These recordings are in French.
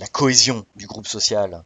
la cohésion du groupe social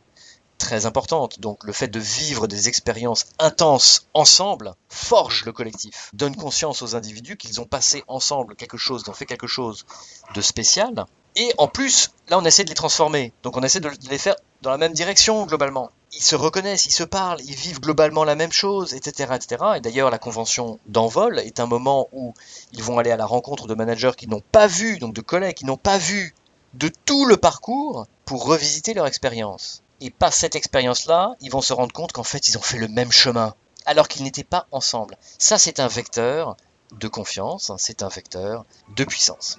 très importante. Donc le fait de vivre des expériences intenses ensemble forge le collectif, donne conscience aux individus qu'ils ont passé ensemble quelque chose, qu'ils ont fait quelque chose de spécial. Et en plus, là on essaie de les transformer. Donc on essaie de les faire dans la même direction globalement. Ils se reconnaissent, ils se parlent, ils vivent globalement la même chose, etc. etc. Et d'ailleurs la convention d'envol est un moment où ils vont aller à la rencontre de managers qui n'ont pas vu, donc de collègues qui n'ont pas vu de tout le parcours pour revisiter leur expérience. Et par cette expérience-là, ils vont se rendre compte qu'en fait, ils ont fait le même chemin, alors qu'ils n'étaient pas ensemble. Ça, c'est un vecteur de confiance, hein, c'est un vecteur de puissance.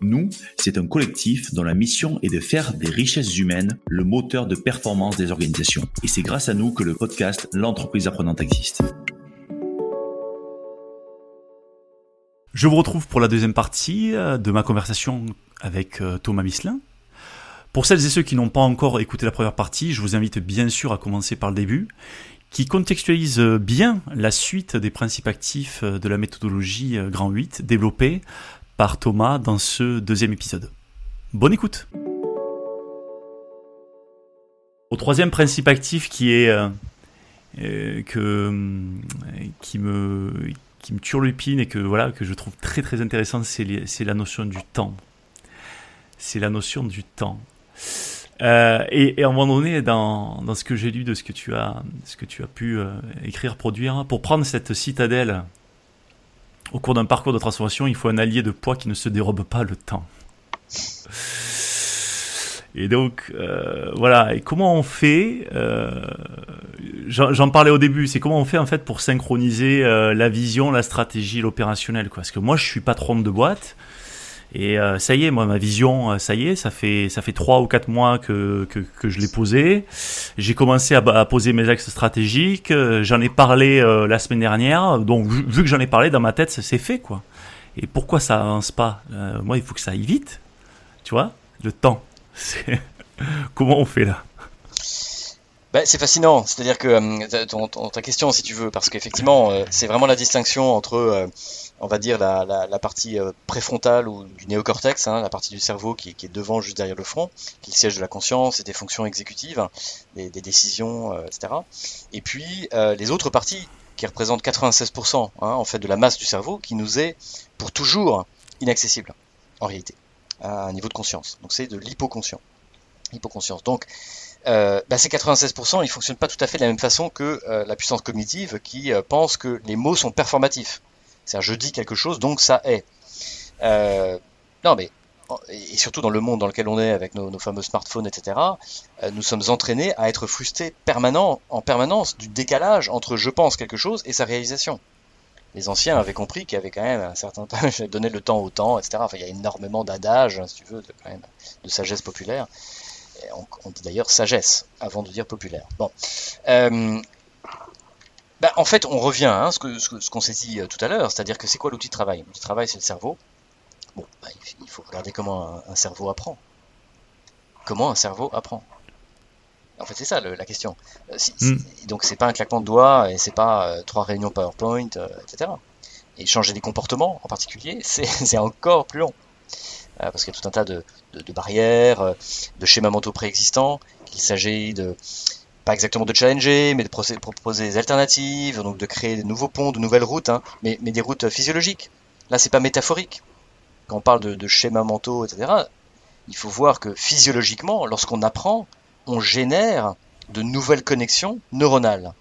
Nous, c'est un collectif dont la mission est de faire des richesses humaines le moteur de performance des organisations. Et c'est grâce à nous que le podcast L'entreprise apprenante existe. Je vous retrouve pour la deuxième partie euh, de ma conversation avec euh, Thomas Misselin. Pour celles et ceux qui n'ont pas encore écouté la première partie, je vous invite bien sûr à commencer par le début, qui contextualise bien la suite des principes actifs euh, de la méthodologie Grand 8 développée par Thomas dans ce deuxième épisode. Bonne écoute Au troisième principe actif qui est euh, euh, que euh, qui me qui me turlupine et que voilà que je trouve très très intéressant, c'est la notion du temps. C'est la notion du temps. et, à un moment donné, dans, dans ce que j'ai lu de ce que tu as, ce que tu as pu écrire, produire, pour prendre cette citadelle au cours d'un parcours de transformation, il faut un allié de poids qui ne se dérobe pas le temps. Et donc, euh, voilà. Et comment on fait euh, J'en parlais au début. C'est comment on fait en fait pour synchroniser euh, la vision, la stratégie, l'opérationnel. Parce que moi, je suis patron de boîte. Et euh, ça y est, moi, ma vision, euh, ça y est, ça fait ça fait trois ou quatre mois que que, que je l'ai posée. J'ai commencé à, à, poser mes axes stratégiques. Euh, j'en ai parlé la semaine dernière. Donc vu, que j'en ai parlé dans ma tête, c'est fait quoi. Et pourquoi ça avance pas? Moi, il faut que ça aille vite. Tu vois, le temps. Comment on fait là? Bah, c'est fascinant, c'est-à-dire que ton, ta question, si tu veux, parce qu'effectivement, c'est vraiment la distinction entre on va dire la, la, partie euh, préfrontale ou du néocortex, hein, la partie du cerveau qui, qui, est devant, juste derrière le front, qui est le siège de la conscience et des fonctions exécutives, des, des décisions, euh, etc. Et puis euh, les autres parties qui représentent 96% hein, en fait de la masse du cerveau, qui nous est pour toujours inaccessible en réalité à un niveau de conscience. Donc c'est de l'hypoconscient. Hypoconscience. Donc euh, bah, ces 96%, ils fonctionnent pas tout à fait de la même façon que la puissance cognitive qui pense que les mots sont performatifs. C'est-à-dire, je dis quelque chose, donc ça est. Euh, non, mais et surtout dans le monde dans lequel on est avec nos, fameux smartphones, etc., euh, nous sommes entraînés à être frustrés permanent, en permanence du décalage entre je pense quelque chose et sa réalisation. Les anciens avaient compris qu'il y avait quand même un certain temps, donner le temps au temps, etc. Enfin, il y a énormément d'adages, si tu veux, de sagesse populaire. On, dit d'ailleurs sagesse avant de dire populaire. Bon. Euh, bah, en fait, on revient à hein, ce qu'on ce, qu'on s'est dit euh, tout à l'heure, c'est-à-dire que c'est quoi l'outil de travail? L'outil de travail, c'est le cerveau. Bon, bah, il faut regarder comment un, cerveau apprend. Comment un cerveau apprend En fait, c'est ça le, la question. Euh, si, mm. Donc, c'est pas un claquement de doigts et c'est pas euh, trois réunions PowerPoint, etc. Et changer des comportements, en particulier, c'est encore plus long. Parce qu'il y a tout un tas de, de, de barrières, de schémas mentaux préexistants, qu'il s'agit de pas exactement de challenger, mais de proposer des alternatives, donc de créer de nouveaux ponts, de nouvelles routes, hein, mais, des routes physiologiques. Là, c'est pas métaphorique. Quand on parle de, schémas mentaux, etc., il faut voir que physiologiquement, lorsqu'on apprend, on génère de nouvelles connexions neuronales.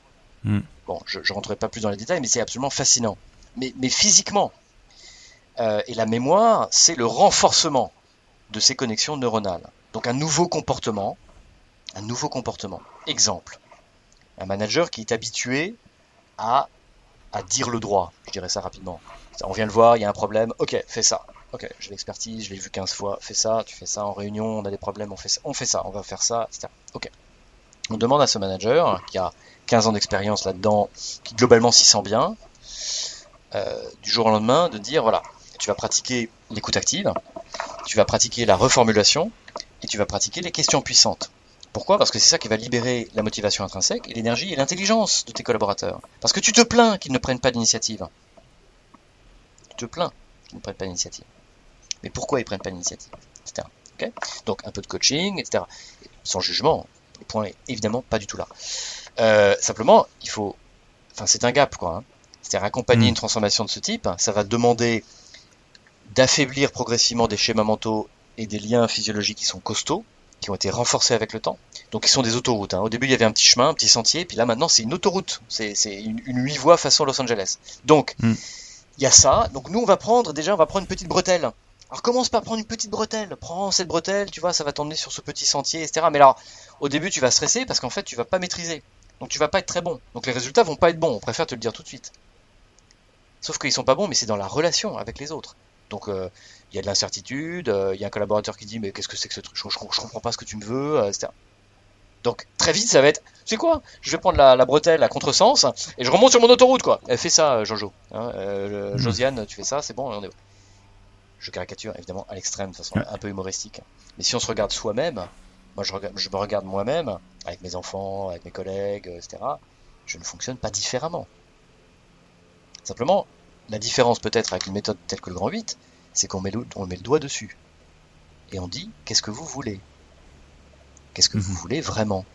Hmm. Bon, je ne rentrerai pas plus dans les détails, mais c'est absolument fascinant. Mais, physiquement, euh, et la mémoire, c'est le renforcement de ces connexions neuronales. Donc un nouveau comportement, un nouveau comportement. Exemple, un manager qui est habitué à, à dire le droit, je dirais ça rapidement. On vient le voir, il y a un problème, ok, fais ça. ok, j'ai l'expertise, je l'ai vu 15 fois, fais ça, tu fais ça en réunion, on a des problèmes, on fait ça, on fait ça, on va faire ça, etc. Ok. On demande à ce manager, qui a 15 ans d'expérience là-dedans, qui globalement s'y sent bien, euh, du jour au lendemain, de dire, voilà, tu vas pratiquer l'écoute active, tu vas pratiquer la reformulation, et tu vas pratiquer les questions puissantes. Pourquoi? Parce que c'est ça qui va libérer la motivation intrinsèque et l'énergie et l'intelligence de tes collaborateurs. Parce que tu te plains qu'ils ne prennent pas d'initiative. Tu te plains qu'ils ne prennent pas d'initiative. Mais pourquoi ils ne prennent pas d'initiative etc. Donc un peu de coaching, etc. Sans jugement, le point est évidemment pas du tout là. Euh, simplement, il faut. Enfin, c'est un gap, quoi. Hein. C'est-à-dire accompagner Mm. une transformation de ce type, ça va demander d'affaiblir progressivement des schémas mentaux et des liens physiologiques qui sont costauds, qui ont été renforcés avec le temps. Donc ils sont des autoroutes. hein. Au début il y avait un petit chemin, un petit sentier, puis là maintenant c'est une autoroute. C'est une, une huit voies façon Los Angeles. Donc il Mm. y a ça. Donc nous on va prendre déjà on va prendre une petite bretelle. Alors commence par prendre une petite bretelle? Prends cette bretelle, tu vois, ça va t'emmener sur ce petit sentier, etc. Mais alors au début tu vas stresser parce qu'en fait tu vas pas maîtriser. Donc tu vas pas être très bon. Donc les résultats vont pas être bons. On préfère te le dire tout de suite. Sauf qu'ils sont pas bons, mais c'est dans la relation avec les autres. Donc euh, il y a de l'incertitude, euh, il y a un collaborateur qui dit mais qu'est-ce que c'est que ce truc, je, je, je comprends pas ce que tu me veux, euh, etc. Donc très vite ça va être, c'est quoi? Je vais prendre la, la, bretelle à contresens et je remonte sur mon autoroute quoi. Elle fait ça, Jojo. Hein, euh, mmh. Josiane, tu fais ça, c'est bon, on est. Je caricature évidemment à l'extrême de façon un peu humoristique. Mais si on se regarde soi-même, moi je, regarde, je me regarde moi-même avec mes enfants, avec mes collègues, etc. Je ne fonctionne pas différemment. Simplement, la différence peut-être avec une méthode telle que le grand 8, c'est qu'on met, met, le doigt dessus. Et on dit, qu'est-ce que vous voulez? Qu'est-ce que mmh. vous voulez vraiment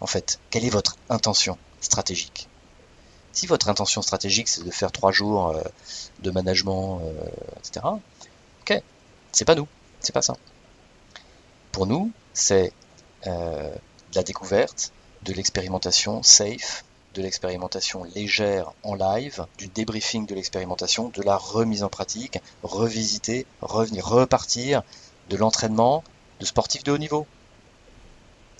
En fait, quelle est votre intention stratégique? Si votre intention stratégique, c'est de faire trois jours euh, de management, euh, etc., ok, c'est pas nous, c'est pas ça. Pour nous, c'est euh, de la découverte, de l'expérimentation safe, de l'expérimentation légère en live, du débriefing de l'expérimentation, de la remise en pratique, revisiter, revenir, repartir, de l'entraînement de sportifs de haut niveau.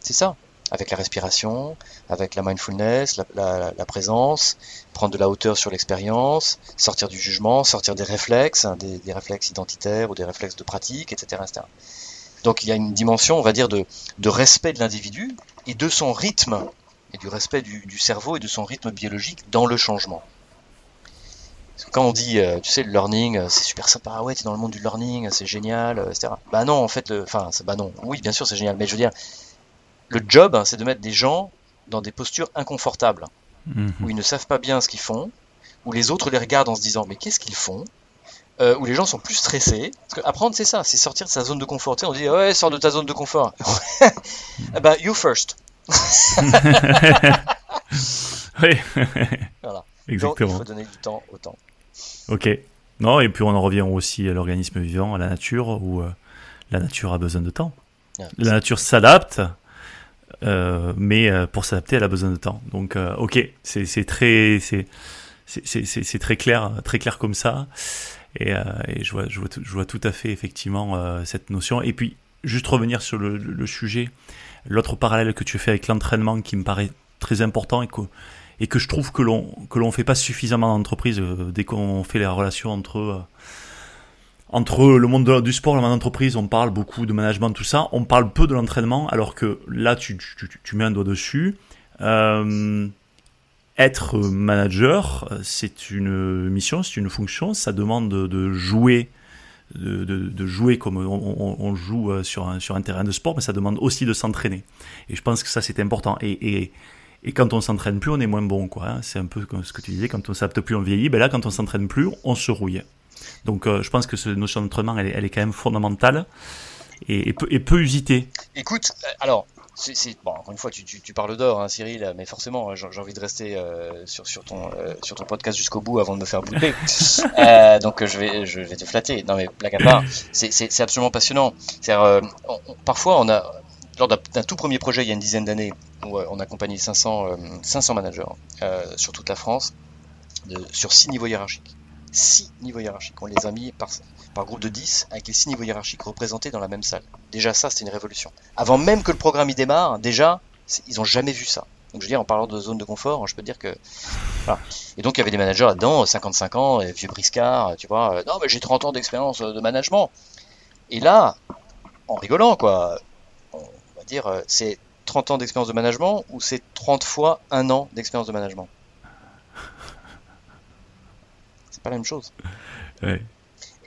C'est ça, avec la respiration, avec la mindfulness, la, présence, prendre de la hauteur sur l'expérience, sortir du jugement, sortir des réflexes, hein, des, des, réflexes identitaires ou des réflexes de pratique, etc., etc. Donc il y a une dimension, on va dire, de, de respect de l'individu et de son rythme et du respect du, cerveau et de son rythme biologique dans le changement. Quand on dit, euh, tu sais, le learning, euh, c'est super sympa, ouais, t'es dans le monde du learning, c'est génial, euh, etc. Bah non, en fait, enfin, bah non, oui, bien sûr, c'est génial, mais je veux dire, le job, hein, c'est de mettre des gens dans des postures inconfortables, où ils ne savent pas bien ce qu'ils font, où les autres les regardent en se disant, mais qu'est-ce qu'ils font où les gens sont plus stressés. Parce que apprendre, c'est ça, c'est sortir de sa zone de confort. Tu sais, on dit, ouais, sors de ta zone de confort. bah, you first. Oui. voilà. Exactement. Donc, il faut donner du temps au temps. Ok. Non, et puis on en revient aussi à l'organisme vivant, à la nature, où euh, la nature a besoin de temps. Ah, la nature s'adapte, euh, mais euh, pour s'adapter, elle a besoin de temps. Donc, euh, ok, c'est très, c'est très clair, très clair comme ça. Et, euh, et je, vois, je, vois tout, je vois tout à fait effectivement euh, cette notion. Et puis, juste revenir sur le, le sujet, l'autre parallèle que tu fais avec l'entraînement qui me paraît très important et que, et que je trouve que l'on que l'on fait pas suffisamment en entreprise euh, dès qu'on fait la relation entre euh, entre le monde de, du sport et le monde d'entreprise, on parle beaucoup de management, tout ça. On parle peu de l'entraînement, alors que là, tu, tu, tu, mets un doigt dessus. Euh, être manager, c'est une mission, c'est une fonction, ça demande de, de jouer, de, jouer comme on, joue sur un, sur un terrain de sport, mais ça demande aussi de s'entraîner. Et je pense que ça c'est important. Et, quand on s'entraîne plus, on est moins bon, quoi. Hein. C'est un peu ce que tu disais, quand on s'adapte plus, on vieillit. Ben là, quand on s'entraîne plus, on se rouille. Donc, euh, je pense que cette notion d'entraînement, elle, elle, est quand même fondamentale et, peu, et peu usitée. Écoute, alors, c'est bon, encore une fois, tu, tu, tu parles d'or, hein, Cyril, mais forcément, j'ai envie de rester euh, sur, sur, ton, euh, sur ton podcast jusqu'au bout avant de me faire bouler. euh, donc, je vais, je vais te flatter. Non, mais blague à part, c'est absolument passionnant. Euh, on, on, parfois, on a, lors d'un tout premier projet il y a une dizaine d'années, où on a accompagné 500, 500 managers euh, sur toute la France, de, sur six niveaux hiérarchiques. Six niveaux hiérarchiques. On les a mis par, groupe de 10 avec les six niveaux hiérarchiques représentés dans la même salle. Déjà ça, c'était une révolution. Avant même que le programme y démarre, déjà, ils ont jamais vu ça. Donc je veux dire, en parlant de zone de confort, je peux dire que. Et donc il y avait des managers là-dedans, 55 ans, vieux briscards, tu vois. Non, mais j'ai 30 ans d'expérience de management. Et là, en rigolant, quoi, on va dire, c'est 30 ans d'expérience de management ou c'est 30 fois un an d'expérience de management C'est pas la même chose. Ouais.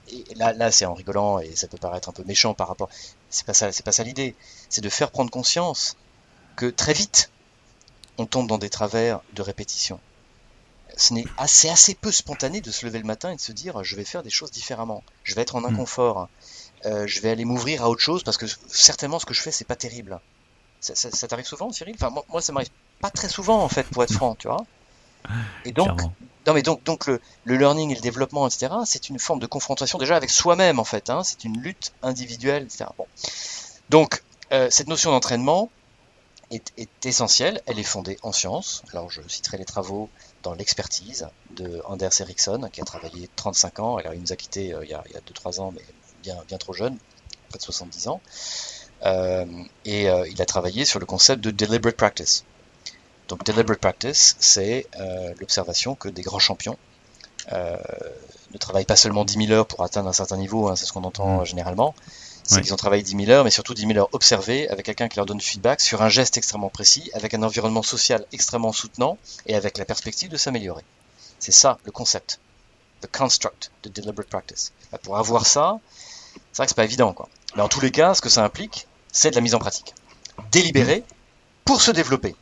Et là, là c'est en rigolant et ça peut paraître un peu méchant par rapport. C'est pas ça, c'est pas ça l'idée. C'est de faire prendre conscience que très vite, on tombe dans des travers de répétition. Ce n'est assez, assez peu spontané de se lever le matin et de se dire je vais faire des choses différemment. Je vais être en Hmm. inconfort. Euh, je vais aller m'ouvrir à autre chose parce que certainement ce que je fais c'est pas terrible. Ça, ça- ça t'arrive souvent, Cyril? Enfin, moi, moi, ça m'arrive pas très souvent en fait, pour être franc, tu vois. Et donc, Clairement. non mais donc, donc le, le learning et le développement, etc., c'est une forme de confrontation déjà avec soi-même en fait. Hein, c'est une lutte individuelle, etc. Bon. Donc, euh, cette notion d'entraînement est, est essentielle. Elle est fondée en sciences. Alors, je citerai les travaux dans l'expertise de Anders Ericsson, qui a travaillé 35 ans. Alors, il nous a quittés euh, il y a, il y a 2-3 ans, mais bien, bien trop jeune, près de 70 ans. Euh, et il a travaillé sur le concept de deliberate practice. Donc deliberate practice, c'est euh, l'observation que des grands champions euh, ne travaillent pas seulement 10 000 heures pour atteindre un certain niveau, hein, c'est ce qu'on entend euh, généralement, c'est qu'ils ont travaillé 10 000 heures, mais surtout 10 000 heures observées avec quelqu'un qui leur donne feedback sur un geste extrêmement précis, avec un environnement social extrêmement soutenant et avec la perspective de s'améliorer. C'est ça le concept, the construct de deliberate practice. Bah, pour avoir ça, c'est vrai que c'est pas évident, quoi. Mais en tous les cas, ce que ça implique, c'est de la mise en pratique. Délibéré pour se développer,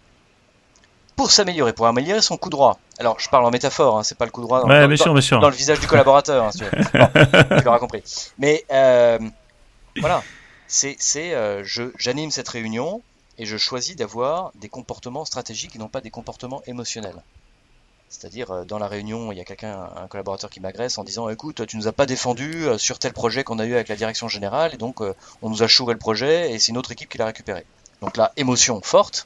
pour s'améliorer, pour améliorer son coup droit. Alors, je parle en métaphore, hein, c'est pas le coup droit dans, Ouais, dans- bien sûr, dans- bien sûr. dans le visage du collaborateur, hein, si tu veux. Bon, tu l'auras compris. Mais euh, voilà, c'est, c'est, euh, je, j'anime cette réunion et je choisis d'avoir des comportements stratégiques et non pas des comportements émotionnels. C'est-à-dire, euh, dans la réunion, il y a quelqu'un, un collaborateur qui m'agresse en disant Écoute, tu nous as pas défendu sur tel projet qu'on a eu avec la direction générale, et donc on nous a chouré le projet, et c'est une autre équipe qui l'a récupéré. Donc là, émotion forte,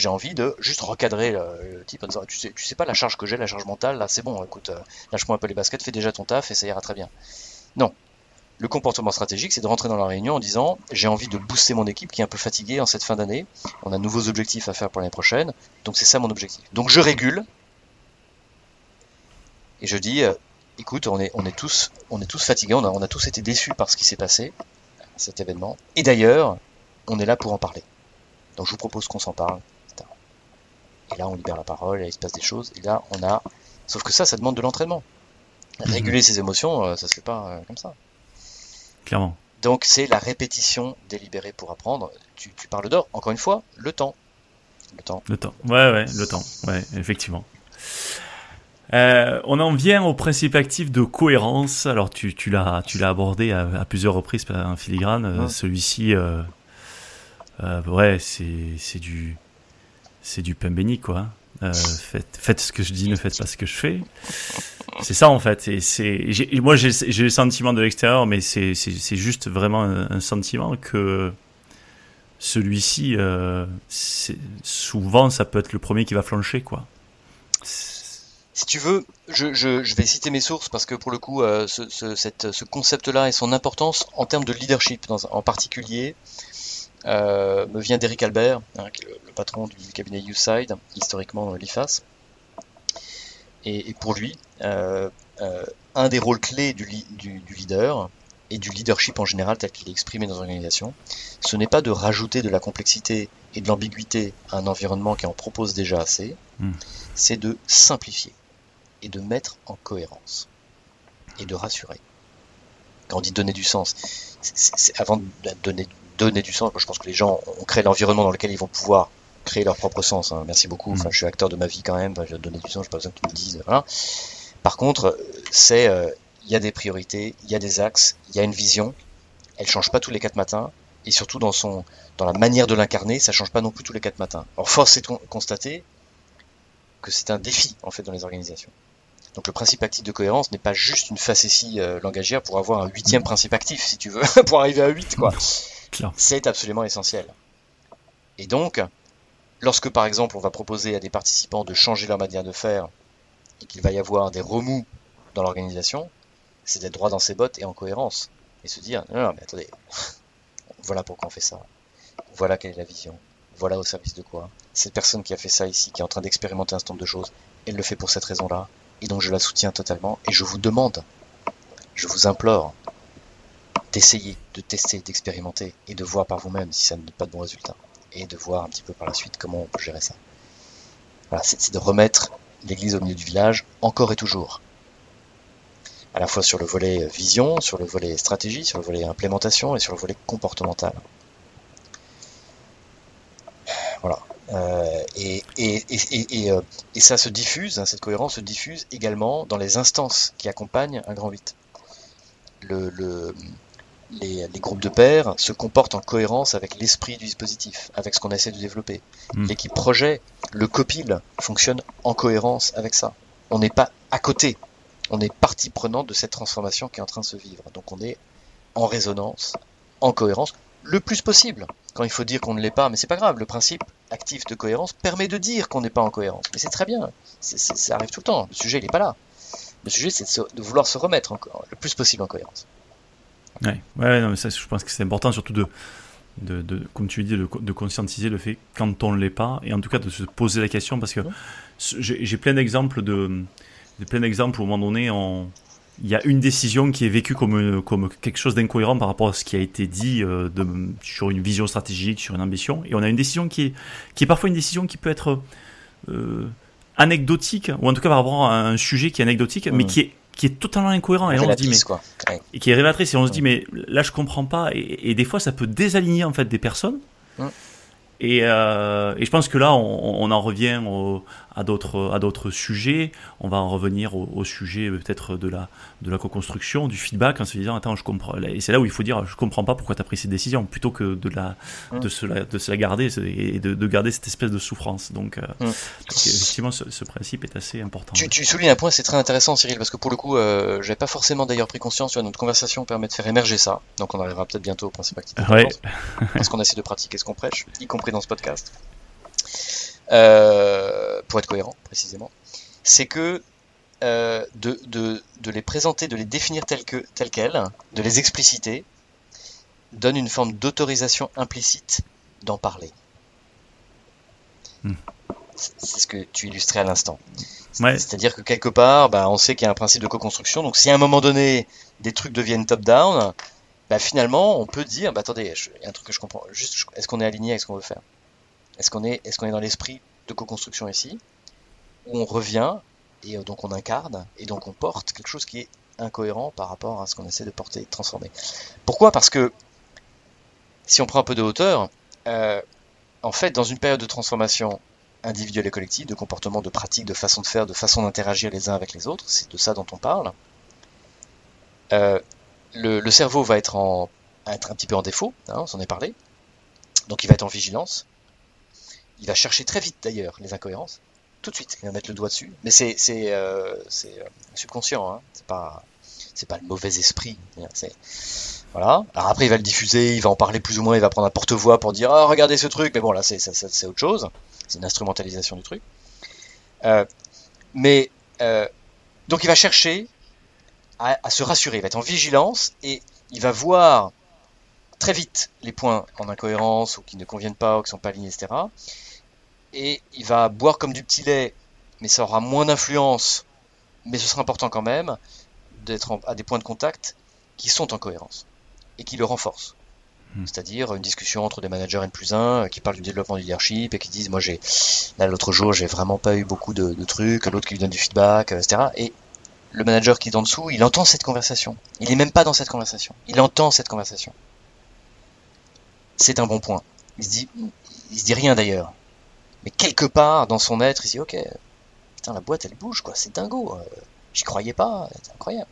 j'ai envie de juste recadrer le, type en disant tu sais, pas la charge que j'ai, la charge mentale, là c'est bon, écoute, euh, lâche-moi un peu les baskets, fais déjà ton taf et ça ira très bien. Non. Le comportement stratégique, c'est de rentrer dans la réunion en disant j'ai envie de booster mon équipe qui est un peu fatiguée en cette fin d'année, on a de nouveaux objectifs à faire pour l'année prochaine, donc c'est ça mon objectif. Donc je régule et je dis euh, écoute, on est, tous, fatigués, on a, tous été déçus par ce qui s'est passé, cet événement, et d'ailleurs, on est là pour en parler. Donc je vous propose qu'on s'en parle. Et là, on libère la parole, et il se passe des choses, et là, on a. Sauf que ça, ça demande de l'entraînement. Réguler ses émotions, euh, ça se fait pas euh, comme ça. Clairement. Donc c'est la répétition délibérée pour apprendre. Tu, tu parles d'or, encore une fois, le temps. Le temps. Le temps. Ouais, ouais, le temps. Ouais, effectivement. Euh, on en vient au principe actif de cohérence. Alors, tu, tu l'as, tu l'as abordé à, à plusieurs reprises en filigrane. Euh. Celui-ci, euh, ouais, c'est, c'est du, c'est du pain béni, quoi. Euh, faites, faites ce que je dis, ne faites pas ce que je fais. C'est ça en fait. Et c'est, moi j'ai, le sentiment de l'extérieur, mais c'est, c'est, c'est juste vraiment un, un sentiment que celui-ci, euh, c'est- souvent, ça peut être le premier qui va flancher, quoi. Si tu veux, je, je, je vais citer mes sources parce que pour le coup, euh, ce, ce, ce concept-là et son importance en termes de leadership dans- en particulier euh, me vient d'Eric Albert, hein, qui est le, le patron du cabinet YouSide, historiquement euh, l'IFAS. Et, et pour lui, euh, euh, un des rôles clés du, li- du, du leader et du leadership en général tel qu'il est exprimé dans l'organisation, ce n'est pas de rajouter de la complexité et de l'ambiguïté à un environnement qui en propose déjà assez, Hmm. c'est de simplifier et de mettre en cohérence et de rassurer. Quand on dit donner du sens, c'est- avant de donner, donner du sens, moi, je pense que les gens ont créé l'environnement dans lequel ils vont pouvoir créer leur propre sens. hein. Merci beaucoup. Enfin, Mm. je suis acteur de ma vie quand même. Enfin, je vais donner du sens. J'ai pas besoin que tu me dises. Voilà. Par contre, c'est euh, il y a des priorités, il y a des axes, il y a une vision. Elle change pas tous les quatre matins. Et surtout dans son dans la manière de l'incarner, ça change pas non plus tous les quatre matins. Alors force est de con- constater que c'est un défi en fait dans les organisations. Donc le principe actif de cohérence n'est pas juste une facétie euh, langagière pour avoir un huitième principe actif, si tu veux, pour arriver à 8 quoi. C'est absolument essentiel. Et donc, lorsque par exemple on va proposer à des participants de changer leur manière de faire et qu'il va y avoir des remous dans l'organisation, c'est d'être droit dans ses bottes et en cohérence. Et se dire, non, non, mais attendez, voilà pourquoi on fait ça. Voilà quelle est la vision. Voilà au service de quoi. cette personne qui a fait ça ici, qui est en train d'expérimenter un certain nombre de choses, elle le fait pour cette raison-là, et donc je la soutiens totalement, et je vous demande, je vous implore, d'essayer, de tester, d'expérimenter, et de voir par vous-même si ça ne donne pas de bons résultats, et de voir un petit peu par la suite comment on peut gérer ça. Voilà, c'est de remettre l'église au milieu du village, encore et toujours. À la fois sur le volet vision, sur le volet stratégie, sur le volet implémentation et sur le volet comportemental. Voilà. Euh, euh, et, ça se diffuse, hein, cette cohérence se diffuse également dans les instances qui accompagnent un grand 8. Le, le, les, les, groupes de pairs se comportent en cohérence avec l'esprit du dispositif, avec ce qu'on essaie de développer. Hmm. L'équipe projet, le copil, fonctionne en cohérence avec ça. On n'est pas à côté, on est partie prenante de cette transformation qui est en train de se vivre. Donc on est en résonance, en cohérence, le plus possible. Quand il faut dire qu'on ne l'est pas, mais c'est pas grave, le principe actif de cohérence permet de dire qu'on n'est pas en cohérence. Mais c'est très bien, ça arrive tout le temps, le sujet il n'est pas là. Le sujet c'est de, vouloir se remettre le plus possible en cohérence. Ouais, ouais non, mais ça, je pense que c'est important surtout de, de, de, comme tu dis, de, de, conscientiser le fait quand on ne l'est pas, et en tout cas de se poser la question, parce que j'ai plein d'exemples de, de, plein d'exemples où à un moment donné, on, il y a une décision qui est vécue comme, comme quelque chose d'incohérent par rapport à ce qui a été dit euh, de, sur une vision stratégique, sur une ambition. Et on a une décision qui est, qui est parfois une décision qui peut être euh, anecdotique, ou en tout cas par rapport à un sujet qui est anecdotique, mais qui est, qui est totalement incohérent. Et on se dit, mais, quoi. Et qui est révélatrice. Et on se dit, mais là, je comprends pas. Et, et, des fois, ça peut désaligner en fait des personnes. Et, euh, et, je pense que là, on, on en revient au, à d'autres à d'autres sujets. On va en revenir au, au sujet peut-être de la de la co-construction, du feedback, en se disant attends je comprends. Et c'est là où il faut dire je comprends pas pourquoi tu as pris cette décision, plutôt que de la de se la, de se la garder et de, de, garder cette espèce de souffrance. Donc, euh, mm. donc effectivement ce, ce, principe est assez important. Tu, tu soulignes un point, c'est très intéressant Cyril, parce que pour le coup, euh, j'avais pas forcément d'ailleurs pris conscience. Tu notre conversation permet de faire émerger ça. Donc on arrivera peut-être bientôt au principe actif. Ouais. Parce qu'on essaie de pratiquer ce qu'on prêche, y compris dans ce podcast. Euh, pour être cohérent précisément, c'est que euh, de, de, de, les présenter, de les définir telles que, telles quelles, de les expliciter, donne une forme d'autorisation implicite d'en parler. Hmm. C'est ce que tu illustrais à l'instant. Ouais. C'est-à-dire que quelque part, bah, on sait qu'il y a un principe de co-construction. Donc si à un moment donné, des trucs deviennent top-down, bah, finalement, on peut dire, bah, attendez, il y a un truc que je comprends. Juste, est-ce qu'on est aligné avec ce qu'on veut faire? Est-ce qu'on est, est, qu'on est dans l'esprit de co-construction ici? Où on revient et euh, donc on incarne et donc on porte quelque chose qui est incohérent par rapport à ce qu'on essaie de porter et de transformer. Pourquoi? Parce que si on prend un peu de hauteur, euh, en fait, dans une période de transformation individuelle et collective, de comportement, de pratique, de façon de faire, de façon d'interagir les uns avec les autres, c'est de ça dont on parle. Euh, le, le, cerveau va être, en, être un petit peu en défaut, hein, on s'en est parlé. Donc il va être en vigilance. Il va chercher très vite d'ailleurs les incohérences tout de suite. Il va mettre le doigt dessus. Mais c'est euh, euh, subconscient. Hein. C'est pas pas le mauvais esprit. Voilà. Alors après, il va le diffuser, il va en parler plus ou moins, il va prendre un porte-voix pour dire ah regardez ce truc. Mais bon là, c'est autre chose. C'est une instrumentalisation du truc. Euh, mais euh, donc il va chercher à, à, se rassurer. Il va être en vigilance et il va voir très vite les points en incohérence ou qui ne conviennent pas ou qui sont pas alignés, etc et il va boire comme du petit lait, mais ça aura moins d'influence, mais ce sera important quand même d'être à des points de contact qui sont en cohérence et qui le renforcent. Hmm. C'est-à-dire une discussion entre des managers N plus 1 euh, qui parlent du développement du leadership et qui disent moi j'ai là l'autre jour j'ai vraiment pas eu beaucoup de, de trucs, l'autre qui lui donne du feedback, etc. Et le manager qui est en dessous, il entend cette conversation. Il est même pas dans cette conversation. Il entend cette conversation. C'est un bon point. Il se dit, il se dit rien d'ailleurs mais quelque part dans son être, il se dit ok, putain la boîte elle bouge quoi, c'est dingo, euh, j'y croyais pas, c'est incroyable.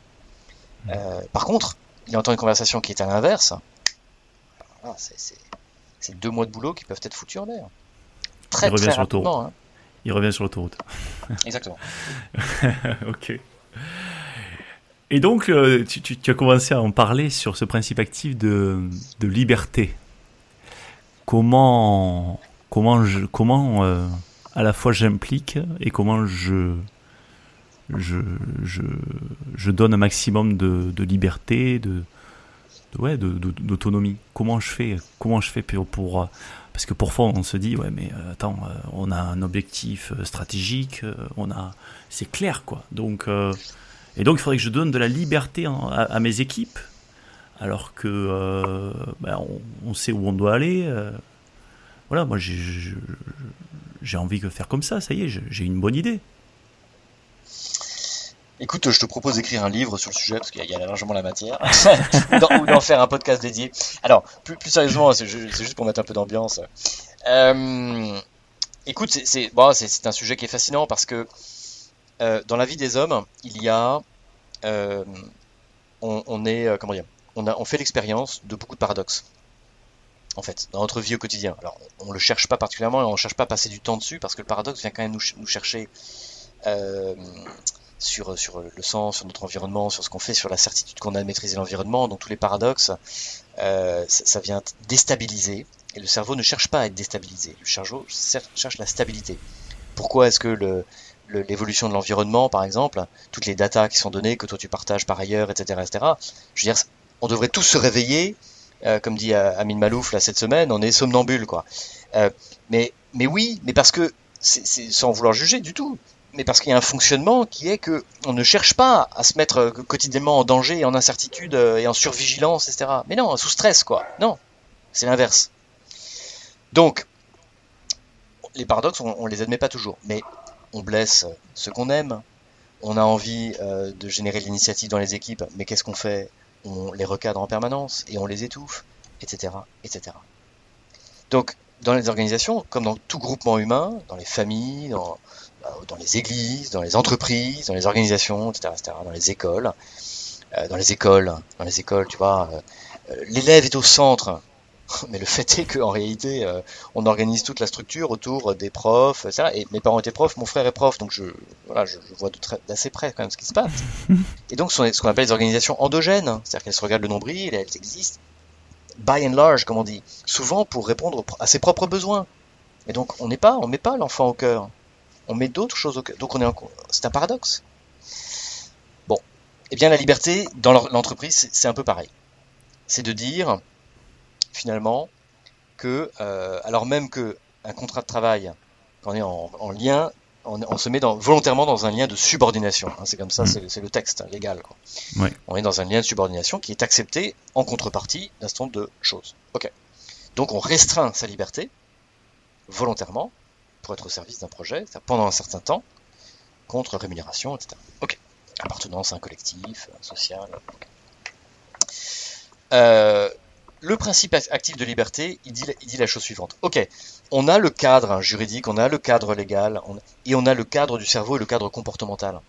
Hmm. Euh, par contre, il entend une conversation qui est à l'inverse. Voilà, c'est deux mois de boulot qui peuvent être foutus en l'air. Très, il revient sur l'autoroute. Hein. Il revient sur l'autoroute. Exactement. ok. Et donc, euh, tu, as commencé à en parler sur ce principe actif de, liberté. Comment comment comment euh, à la fois j'implique et comment je, je, donne un maximum de, liberté, de, ouais, d'autonomie. Comment je fais, comment je fais pour, pour Parce que parfois on se dit ouais mais euh, attends euh, on a un objectif euh, stratégique, on a c'est clair quoi. Donc et donc il faudrait que je donne de la liberté à, mes équipes alors que ben, on, sait où on doit aller. voilà moi j'ai envie de faire comme ça. Ça y est j'ai une bonne idée. Écoute, je te propose d'écrire un livre sur le sujet parce qu'il y a largement la matière, ou d'en faire un podcast dédié. Alors, plus, sérieusement, c'est juste pour mettre un peu d'ambiance. Euh, écoute, c'est un sujet qui est fascinant parce que euh, dans la vie des hommes, il y a, euh, on, est, comment dire, on, fait l'expérience de beaucoup de paradoxes. En fait, dans notre vie au quotidien. Alors, on le cherche pas particulièrement et on ne cherche pas à passer du temps dessus parce que le paradoxe vient quand même nous, chercher. Sur, sur le sens, sur notre environnement, sur ce qu'on fait, sur la certitude qu'on a de maîtriser l'environnement, donc tous les paradoxes, euh, ça, vient déstabiliser. Et le cerveau ne cherche pas à être déstabilisé. Le cerveau cherche la stabilité. Pourquoi est-ce que le, l'évolution de l'environnement, par exemple, toutes les datas qui sont données, que toi tu partages par ailleurs, etc., etc. Je veux dire, on devrait tous se réveiller, euh, comme dit euh, Amine Malouf là cette semaine, on est somnambule, quoi. Euh, mais, mais oui, mais parce que, c'est, sans vouloir juger du tout, mais parce qu'il y a un fonctionnement qui est que on ne cherche pas à se mettre euh, quotidiennement en danger et en incertitude euh, et en survigilance, etc. Mais non, sous stress, quoi. Non, c'est l'inverse. Donc, les paradoxes, on, ne les admet pas toujours, mais on blesse ce qu'on aime. On a envie euh, de générer l'initiative dans les équipes, mais qu'est-ce qu'on fait? On les recadre en permanence et on les étouffe, etc., etc. Donc, dans les organisations, comme dans tout groupement humain, dans les familles, dans, dans les églises, dans les entreprises, dans les organisations, etc., dans les écoles. Euh, dans les écoles, dans les écoles, tu vois, euh, l'élève est au centre. Mais le fait est qu'en réalité, on organise toute la structure autour des profs, etc. Et mes parents étaient profs, mon frère est prof, donc je, voilà, je, vois d'assez près quand même ce qui se passe. Et donc, ce qu'on appelle les organisations endogènes, c'est-à-dire qu'elles se regardent le nombril, elles existent, by and large, comme on dit, souvent pour répondre à ses propres besoins. Et donc, on n'est pas, on met pas l'enfant au cœur on met d'autres choses au cœur. Donc on est c'est un paradoxe. Bon, eh bien la liberté dans l'entreprise, c'est un peu pareil. C'est de dire finalement que, euh, alors même que un contrat de travail, quand on est en, lien, on, se met volontairement dans un lien de subordination. Hein, c'est comme ça, mmh. c'est le texte légal. On est dans un lien de subordination qui est accepté en contrepartie d'un certain nombre de choses. Ok. Donc on restreint sa liberté volontairement pour être au service d'un projet, pendant un certain temps, contre rémunération, etc. Ok. Appartenance à un collectif, social. Euh, le principe actif de liberté, il dit, la chose suivante. Ok, on a le cadre juridique, on a le cadre légal, et on a le cadre du cerveau et le cadre comportemental.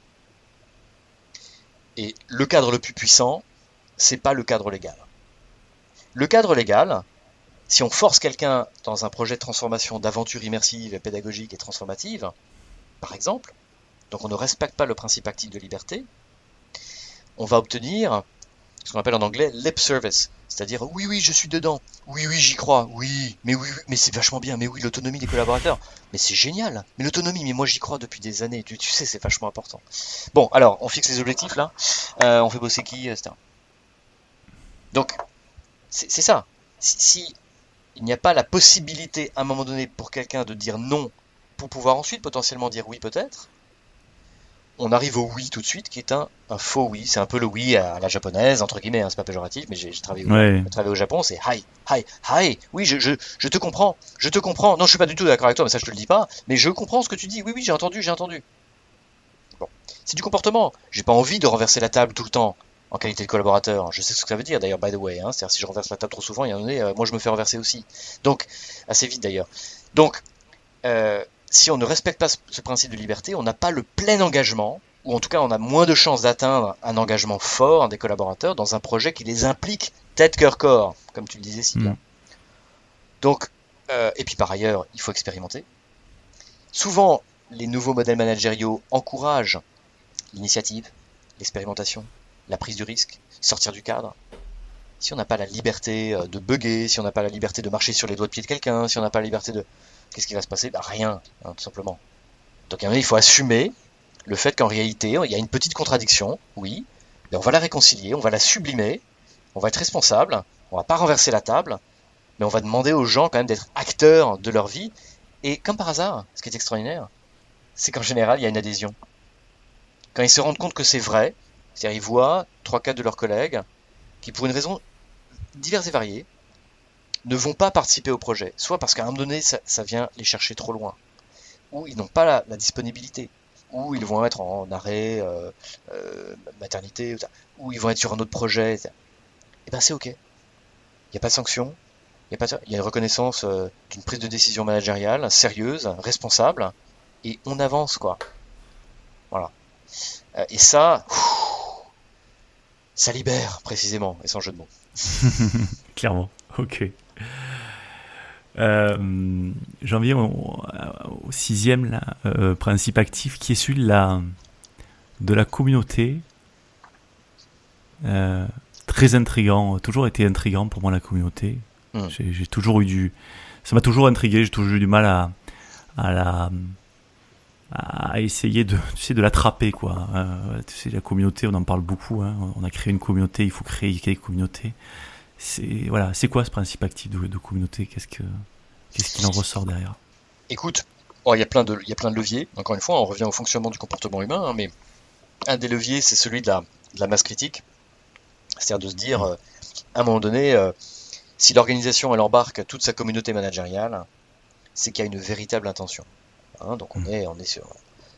Et le cadre le plus puissant, c'est pas le cadre légal. Le cadre légal, si on force quelqu'un dans un projet de transformation, d'aventure immersive, pédagogique et transformative, par exemple, donc on ne respecte pas le principe actif de liberté, on va obtenir ce qu'on appelle en anglais lip service, c'est-à-dire oui oui je suis dedans, oui oui j'y crois, oui mais oui, mais c'est vachement bien, mais oui l'autonomie des collaborateurs, mais c'est génial, mais l'autonomie, mais moi j'y crois depuis des années, tu, sais c'est vachement important. Bon alors on fixe les objectifs là, euh, on fait bosser qui, etc. Donc c'est ça. si il n'y a pas la possibilité à un moment donné pour quelqu'un de dire non pour pouvoir ensuite potentiellement dire oui peut-être, on arrive au oui tout de suite qui est un, faux oui. C'est un peu le oui à la japonaise, entre guillemets, hein, c'est pas péjoratif, mais j'ai travaillé, au Japon, c'est hi, hi, hi. Oui, je, je, je, te comprends, je te comprends. Non, je suis pas du tout d'accord avec toi, mais ça je te le dis pas, mais je comprends ce que tu dis. Oui, oui, j'ai entendu, j'ai entendu. Bon, c'est du comportement. J'ai pas envie de renverser la table tout le temps en qualité de collaborateur. Je sais ce que ça veut dire d'ailleurs, by the way. Hein. C'est-à-dire si je renverse la table trop souvent, il y a un donné, euh, moi je me fais renverser aussi. Donc, assez vite d'ailleurs. Donc, euh, si on ne respecte pas ce, principe de liberté, on n'a pas le plein engagement, ou en tout cas on a moins de chances d'atteindre un engagement fort des collaborateurs dans un projet qui les implique tête, cœur, corps, comme tu le disais si bien. Mm. Donc, euh, et puis par ailleurs, il faut expérimenter. Souvent, les nouveaux modèles managériaux encouragent l'initiative, l'expérimentation, la prise du risque, sortir du cadre. Si on n'a pas la liberté euh, de bugger, si on n'a pas la liberté de marcher sur les doigts de pied de quelqu'un, si on n'a pas la liberté de... Qu'est-ce qui va se passer? Bah, Rien, hein, tout simplement. Donc il faut assumer le fait qu'en réalité, il y a une petite contradiction, oui, mais on va la réconcilier, on va la sublimer, on va être responsable, on va pas renverser la table, mais on va demander aux gens quand même d'être acteurs de leur vie. Et comme par hasard, ce qui est extraordinaire, c'est qu'en général, il y a une adhésion. Quand ils se rendent compte que c'est vrai, c'est-à-dire ils voient trois quatre de leurs collègues qui, pour une raison diverse et variée, ne vont pas participer au projet, soit parce qu'à un moment donné, ça, vient les chercher trop loin, ou ils n'ont pas la, disponibilité, ou ils vont être en arrêt euh, euh, maternité, ou ils vont être sur un autre projet. Et eh ben c'est ok. Il n'y a pas de sanction, il y, a une reconnaissance euh, d'une prise de décision managériale sérieuse, responsable, et on avance quoi. Voilà. et ça, ça libère précisément, et sans jeu de mots. Clairement, ok. Euh, J'en viens au, sixième euh, principe actif qui est celui de la, de la communauté. Euh, très intrigant, toujours été intrigant pour moi la communauté. Hmm. J'ai toujours eu du, ça m'a toujours intrigué. J'ai toujours eu du mal à, à la, à essayer de, tu sais, de l'attraper quoi. Euh, tu sais, la communauté, on en parle beaucoup. Hein. On a créé une communauté, il faut créer des communautés c'est voilà, c'est quoi ce principe actif de, communauté? Qu'est-ce que qu'est-ce qu'il en ressort derrière? Écoute, il y a plein de il y a plein de leviers. Encore une fois, on revient au fonctionnement du comportement humain, hein, mais un des leviers, c'est celui de la, de la masse critique, c'est-à-dire de se dire, euh, à un moment donné, euh, si l'organisation elle embarque toute sa communauté managériale, c'est qu'il y a une véritable intention. Hein. donc on mm. est on est sur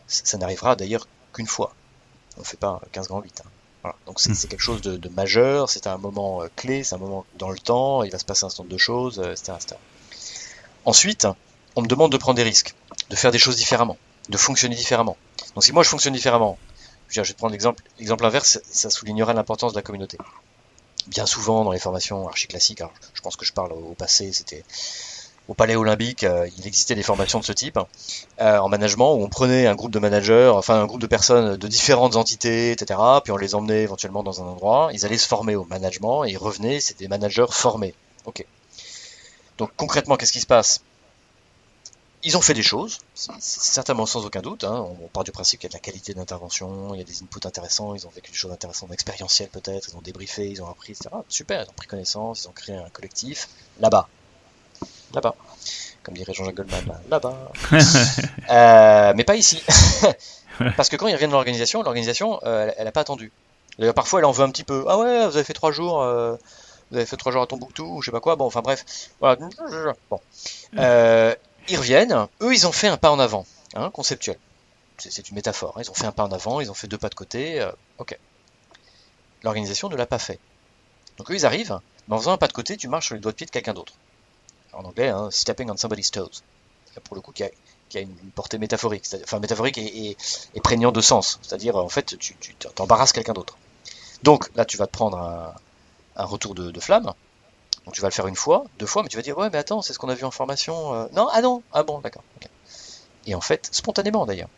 ça n'arrivera d'ailleurs qu'une fois. On ne fait pas 15 grands 8. Donc hmm. c'est quelque chose de, majeur, c'est un moment euh, clé, c'est un moment dans le temps, il va se passer un certain nombre de choses, etc., euh, Ensuite, on me demande de prendre des risques, de faire des choses différemment, de fonctionner différemment. Donc si moi je fonctionne différemment, je vais prendre l'exemple, l'exemple inverse, ça soulignera l'importance de la communauté. Bien souvent dans les formations archi classiques, je pense que je parle au passé, c'était au Palais Olympique, euh, il existait des formations de ce type euh, en management où on prenait un groupe de managers, enfin un groupe de personnes de différentes entités, etc. Puis on les emmenait éventuellement dans un endroit. Ils allaient se former au management et ils revenaient, c'était des managers formés. Ok. Donc concrètement, qu'est-ce qui se passe? Ils ont fait des choses, certainement sans aucun doute. Hein. On part du principe qu'il y a de la qualité d'intervention, il y a des inputs intéressants, ils ont vécu des choses intéressantes, expérientielles peut-être, ils ont débriefé, ils ont appris, etc. Super, ils ont pris connaissance, ils ont créé un collectif là-bas là-bas. Comme dirait Jean-Jacques Goldman, là-bas. Euh, mais pas ici. Parce que quand ils reviennent dans l'organisation, l'organisation, euh, elle n'a pas attendu. D'ailleurs, parfois, elle en veut un petit peu. Ah ouais, vous avez fait trois jours, euh, vous avez fait trois jours à Tombouctou, ou je sais pas quoi. Bon, enfin bref. Voilà. Bon. ils reviennent. Eux, ils ont fait un pas en avant, hein, conceptuel. C'est une métaphore. Hein. Ils ont fait un pas en avant, ils ont fait deux pas de côté. ok. L'organisation ne l'a pas fait. Donc eux, ils arrivent. Mais en faisant un pas de côté, tu marches sur les doigts de pied de quelqu'un d'autre en anglais, hein, stepping on somebody's toes. Pour le coup, qui a, une portée métaphorique, enfin métaphorique et, prégnant de sens. C'est-à-dire, en fait, tu t'embarrasses quelqu'un d'autre. Donc là, tu vas te prendre un, retour de, de, flamme. Donc tu vas le faire une fois, deux fois, mais tu vas dire ouais, mais attends, c'est ce qu'on a vu en formation. Euh, non, ah non, ah bon, d'accord. Et en fait, spontanément d'ailleurs,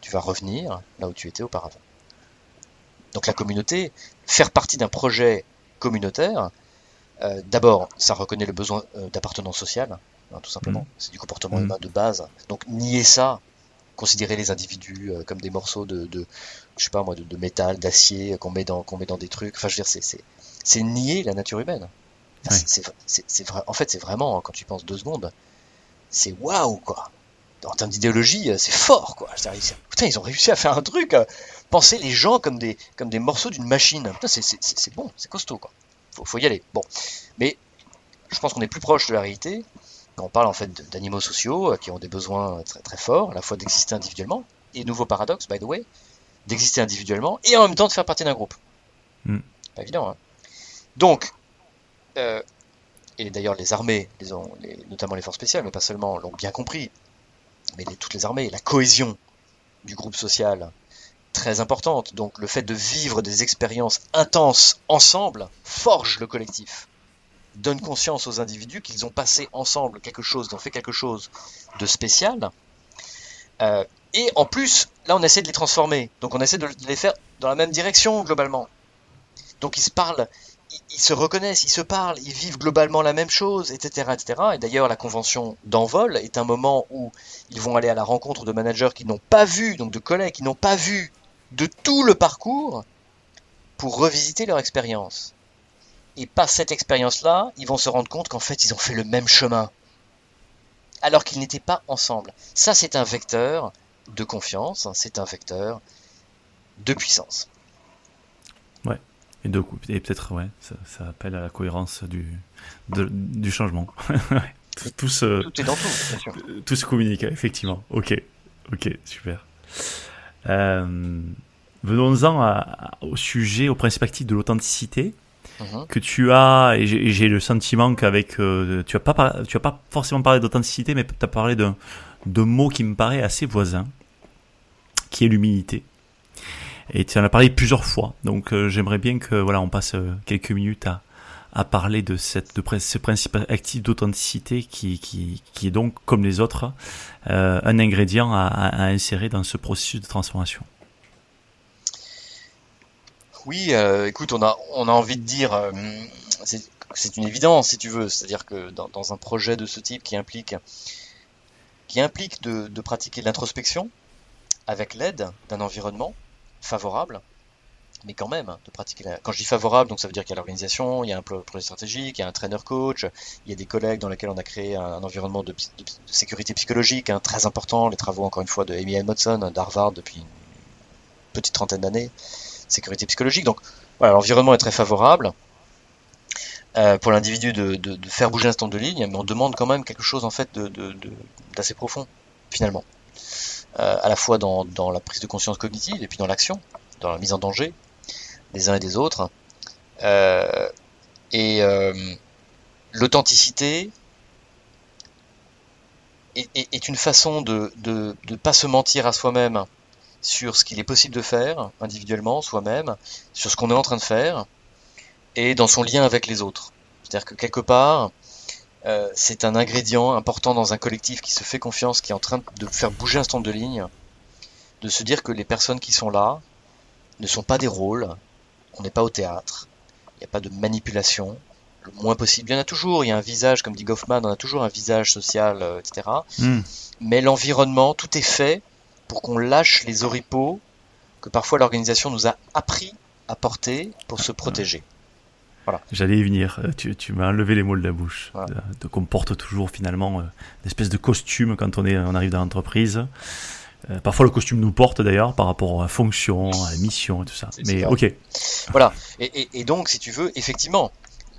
tu vas revenir là où tu étais auparavant. Donc la communauté, faire partie d'un projet communautaire, euh, d'abord, ça reconnaît le besoin euh, d'appartenance sociale, hein, tout simplement. Mm. C'est du comportement mm. humain de base. Donc nier ça, considérer les individus euh, comme des morceaux de, de, je sais pas moi, de, métal, d'acier qu'on met dans qu'on met dans des trucs. Enfin, je veux dire, c'est nier la nature humaine. En fait, c'est vraiment quand tu penses deux secondes, c'est waouh quoi. En termes d'idéologie, c'est fort quoi. Putain, ils ont réussi à faire un truc. penser les gens comme des comme des morceaux d'une machine. Putain, c'est bon, c'est costaud quoi faut, faut y aller. Bon, mais je pense qu'on est plus proche de la réalité quand on parle en fait d'animaux sociaux euh, qui ont des besoins très très forts, à la fois d'exister individuellement et nouveau paradoxe, by the way, d'exister individuellement et en même temps de faire partie d'un groupe. Hmm. Pas évident. Hein Donc, euh, et d'ailleurs les armées, les, notamment les forces spéciales, mais pas seulement, l'ont bien compris. Mais toutes les armées, la cohésion du groupe social, très importante. Donc le fait de vivre des expériences intenses ensemble forge le collectif, donne conscience aux individus qu'ils ont passé ensemble quelque chose, ils ont fait quelque chose de spécial. Euh, et en plus, là on essaie de les transformer, donc on essaie de les faire dans la même direction globalement. Donc ils se parlent, ils, se reconnaissent, ils se parlent, ils vivent globalement la même chose, etc. etc. Et d'ailleurs, la convention d'envol est un moment où ils vont aller à la rencontre de managers qui n'ont pas vu, donc de collègues qui n'ont pas vu de tout le parcours pour revisiter leur expérience. Et par cette expérience-là, ils vont se rendre compte qu'en fait, ils ont fait le même chemin. Alors qu'ils n'étaient pas ensemble. Ça, c'est un vecteur de confiance, hein, c'est un vecteur de puissance. Ouais. Et, de, et peut-être, ouais, ça, appelle à la cohérence du, du changement. tout, se, tout est dans tout, bien sûr. Tout se communique, effectivement. Ok, ok, super. Euh, venons-en au sujet, au principe actif de l'authenticité. Mhm. Que tu as, et j'ai le sentiment qu'avec. Euh, tu n'as pas, tu as pas forcément parlé d'authenticité, mais tu as parlé d'un mot qui me paraît assez voisin, qui est l'humilité. Et tu en as parlé plusieurs fois. Donc euh, j'aimerais bien que voilà, on passe quelques minutes à, à parler de, cette, de ce principe actif d'authenticité qui, qui, qui, est donc, comme les autres, euh, un ingrédient à, insérer dans ce processus de transformation. Oui, euh, écoute, on a, on a envie de dire, euh, c'est une évidence si tu veux, c'est-à-dire que dans, dans, un projet de ce type qui implique, qui implique de, de pratiquer l'introspection avec l'aide d'un environnement favorable, mais quand même, de pratiquer la... Quand je dis favorable, donc ça veut dire qu'il y a l'organisation, il y a un projet stratégique, il y a un trainer coach, il y a des collègues dans lesquels on a créé un, environnement de, sécurité psychologique hein, très important, les travaux encore une fois de Amy Edmondson d'Harvard depuis une petite trentaine d'années, sécurité psychologique. Donc voilà, l'environnement est très favorable. Euh, pour l'individu de, de, faire bouger un stand de ligne, mais on demande quand même quelque chose en fait d'assez profond finalement, euh, à la fois dans la prise de conscience cognitive et puis dans l'action, dans la mise en danger, des uns et des autres. Euh, et euh, l'authenticité est, une façon de ne pas se mentir à soi-même sur ce qu'il est possible de faire individuellement, soi-même, sur ce qu'on est en train de faire, et dans son lien avec les autres. C'est-à-dire que quelque part, euh, c'est un ingrédient important dans un collectif qui se fait confiance, qui est en train de faire bouger un stand de ligne, de se dire que les personnes qui sont là ne sont pas des rôles, on n'est pas au théâtre, il n'y a pas de manipulation, le moins possible. Il y en a toujours, il y a un visage, comme dit Goffman, on a toujours un visage social, euh, etc. Hmm. Mais l'environnement, tout est fait pour qu'on lâche les oripeaux que parfois l'organisation nous a appris à porter pour se protéger. Voilà. J'allais y venir, euh, tu, tu m'as enlevé les mots de la bouche. Euh, donc on porte toujours finalement une espèce de costume quand on, est, on arrive dans l'entreprise. Euh, parfois le costume nous porte d'ailleurs par rapport à la fonction, à la mission et tout ça. Mais ok. Voilà. Et, donc, si tu veux, effectivement,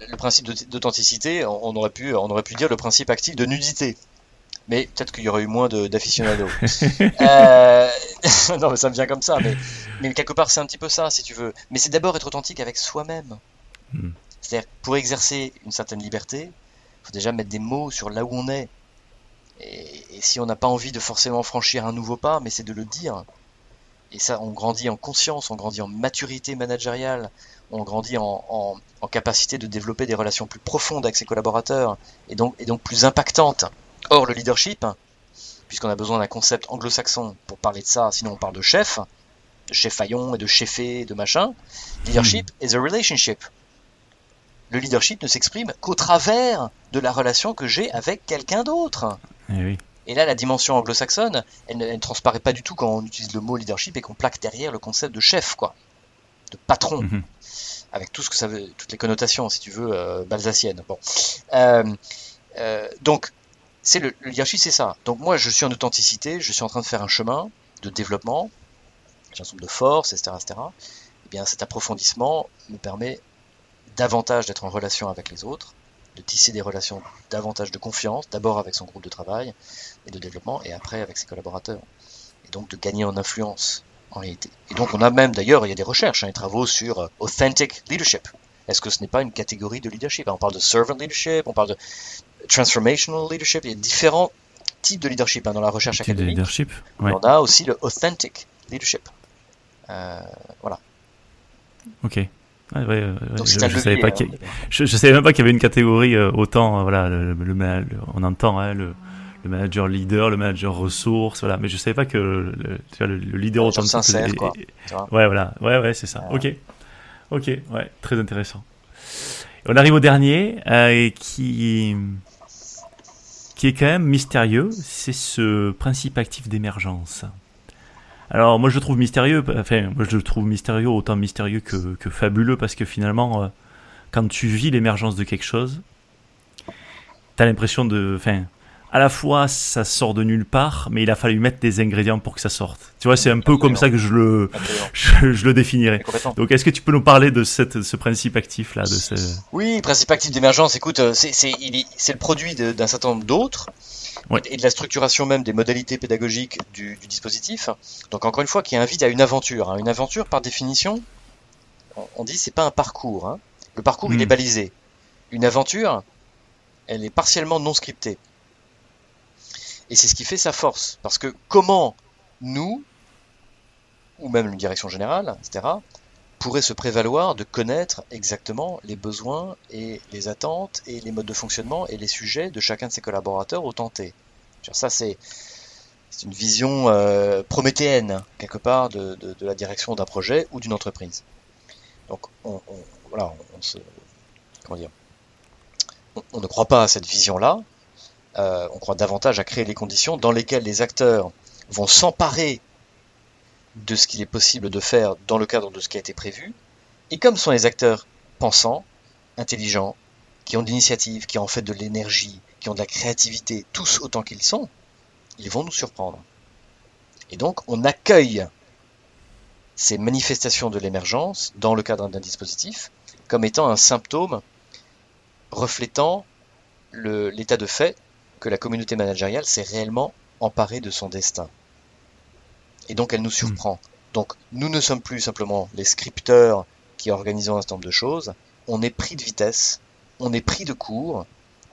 le principe d'authenticité, on aurait pu, on aurait pu dire le principe actif de nudité. Mais peut-être qu'il y aurait eu moins d'aficionados. euh... non, mais ça me vient comme ça. Mais, mais quelque part, c'est un petit peu ça, si tu veux. Mais c'est d'abord être authentique avec soi-même. Hmm. C'est-à-dire, pour exercer une certaine liberté, il faut déjà mettre des mots sur là où on est. Et, si on n'a pas envie de forcément franchir un nouveau pas, mais c'est de le dire. Et ça, on grandit en conscience, on grandit en maturité managériale, on grandit en, capacité de développer des relations plus profondes avec ses collaborateurs et donc, et donc plus impactantes. Or, le leadership, puisqu'on a besoin d'un concept anglo-saxon pour parler de ça, sinon on parle de chef, de chef faillon et de chefé, de machin. Leadership hmm. is a relationship. Le leadership ne s'exprime qu'au travers de la relation que j'ai avec quelqu'un d'autre. Eh et, là, la dimension anglo-saxonne, elle, ne transparaît pas du tout quand on utilise le mot leadership et qu'on plaque derrière le concept de chef, quoi, de patron, mhm. avec tout ce que ça veut, toutes les connotations, si tu veux, euh, balsaciennes. Bon, euh, euh, donc c'est le, leadership, c'est ça. Donc moi, je suis en authenticité, je suis en train de faire un chemin de développement, j'ai un certain de forces, etc., etc. Et bien, cet approfondissement me permet davantage d'être en relation avec les autres, de tisser des relations davantage de confiance, d'abord avec son groupe de travail et de développement, et après avec ses collaborateurs. Et donc de gagner en influence, en réalité. Et donc on a même d'ailleurs, il y a des recherches, hein, des travaux sur euh, authentic leadership. Est-ce que ce n'est pas une catégorie de leadership? On parle de servant leadership, on parle de transformational leadership, il y a différents types de leadership hein, dans la recherche académique. leadership, On a aussi le authentic leadership. Euh, voilà. Ok je, savais pas hein. je, savais même pas qu'il y avait une catégorie euh, autant euh, voilà le, on entend hein, le, manager leader le manager ressources voilà. Mais je savais pas que le, leader autant sincère quoi, ouais voilà. Ouais ouais c'est ça. Ok. Ok ouais très intéressant. On arrive au dernier euh, qui qui est quand même mystérieux. C'est ce principe actif d'émergence alors moi je le trouve mystérieux, enfin moi je le trouve mystérieux autant mystérieux que, que fabuleux parce que finalement euh, quand tu vis l'émergence de quelque chose, tu as l'impression de. Enfin, à la fois ça sort de nulle part, mais il a fallu mettre des ingrédients pour que ça sorte. Tu vois, c'est un peu comme ça que je le, je, le définirais. Donc, est-ce que tu peux nous parler de cette, ce principe actif là de ce... Oui, principe actif d'émergence. Écoute, euh, c'est c'est le produit d'un certain nombre d'autres. Et de la structuration même des modalités pédagogiques du, du dispositif. Donc encore une fois, qui invite à une aventure. Hein. Une aventure, par définition, on dit c'est pas un parcours. Hein. Le parcours, il est hmm. balisé. Une aventure, elle est partiellement non scriptée. Et c'est ce qui fait sa force. Parce que comment nous, ou même une direction générale, etc., pourrait se prévaloir de connaître exactement les besoins et les attentes et les modes de fonctionnement et les sujets de chacun de ses collaborateurs au. Ça, c'est une vision euh, prométhéenne, quelque part, de, la direction d'un projet ou d'une entreprise. Donc, on, voilà, on, ne croit pas à cette vision-là. Euh, on croit davantage à créer les conditions dans lesquelles les acteurs vont s'emparer de ce qu'il est possible de faire dans le cadre de ce qui a été prévu. Et comme sont les acteurs pensants, intelligents, qui ont de l'initiative, qui ont en fait de l'énergie, qui ont de la créativité, tous autant qu'ils sont, ils vont nous surprendre. Et donc on accueille ces manifestations de l'émergence dans le cadre d'un dispositif comme étant un symptôme reflétant l'état de fait que la communauté managériale s'est réellement emparée de son destin et donc elle nous hmm. surprend. Donc nous ne sommes plus simplement les scripteurs qui organisons un certain nombre de choses, on est pris de vitesse, on est pris de court,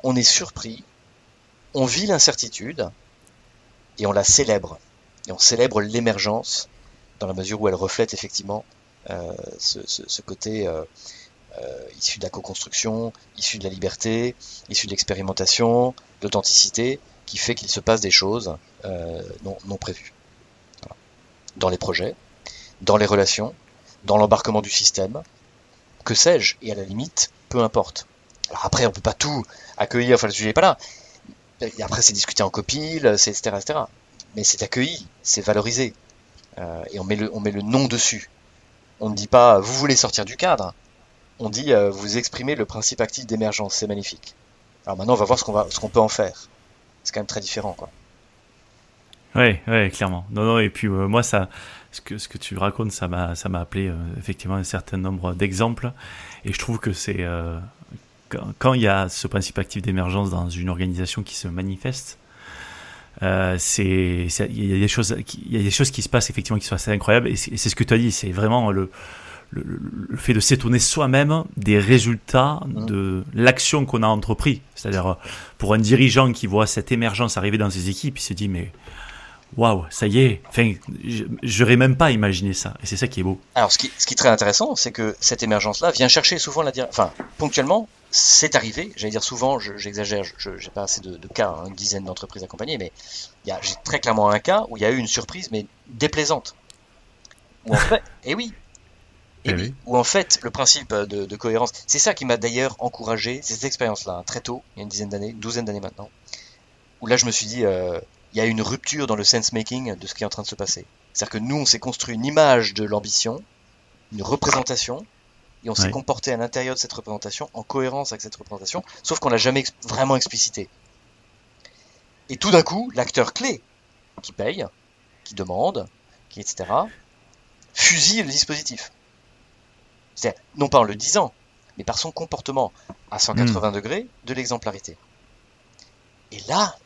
on est surpris, on vit l'incertitude et on la célèbre. Et on célèbre l'émergence dans la mesure où elle reflète effectivement euh, ce, côté euh, euh, issu de la co-construction, issu de la liberté, issu de l'expérimentation, de l'authenticité, qui fait qu'il se passe des choses non prévues dans les projets, dans les relations, dans l'embarquement du système, que sais-je, et à la limite, peu importe. Alors après, on peut pas tout accueillir, enfin le sujet n'est pas là. Après, c'est discuté en copile, c'est etc., etc. Mais c'est accueilli, c'est valorisé. Euh, et on met, le, on met le nom dessus. On ne dit pas, vous voulez sortir du cadre. On dit, euh, vous exprimez le principe actif d'émergence, c'est magnifique. Alors maintenant, on va voir ce qu'on va, ce qu'on peut en faire. C'est quand même très différent, quoi. Ouais, ouais, clairement. Non, non, et puis euh, moi, ça, ce que, ce que tu racontes, ça m'a, ça m'a appelé euh, effectivement un certain nombre d'exemples. Et je trouve que c'est euh, quand il y a ce principe actif d'émergence dans une organisation qui se manifeste, c'est, il y a des choses, il y a des choses qui se passent effectivement qui sont assez incroyables. Et c'est, ce que tu as dit, c'est vraiment le, le, le, fait de s'étonner soi-même des résultats mmh. de l'action qu'on a entrepris. C'est-à-dire, pour un dirigeant qui voit cette émergence arriver dans ses équipes, il se dit, mais waouh, ça y est. Enfin, j'aurais même pas imaginé ça. Et c'est ça qui est beau. Alors, ce qui, ce qui est très intéressant, c'est que cette émergence-là vient chercher souvent la Enfin, ponctuellement, c'est arrivé. J'allais dire souvent, j'exagère, je n'ai pas assez de, cas, hein, une dizaine d'entreprises accompagnées, mais j'ai très clairement un cas où il y a eu une surprise, mais déplaisante. Où en fait, et eh oui, et eh oui. Où en fait, le principe de, cohérence, c'est ça qui m'a d'ailleurs encouragé, cette expérience-là, hein, très tôt, il y a une dizaine d'années, une douzaine d'années maintenant, où là je me suis dit, euh, il y a une rupture dans le sense-making de ce qui est en train de se passer. C'est-à-dire que nous, on s'est construit une image de l'ambition, une représentation, et on s'est comporté à l'intérieur de cette représentation en cohérence avec cette représentation, sauf qu'on l'a jamais vraiment explicité. Et tout d'un coup, l'acteur clé, qui paye, qui demande, qui etc., fusille le dispositif. C'est-à-dire, non pas en le disant, mais par son comportement à 180 hmm. degrés de l'exemplarité. Et là,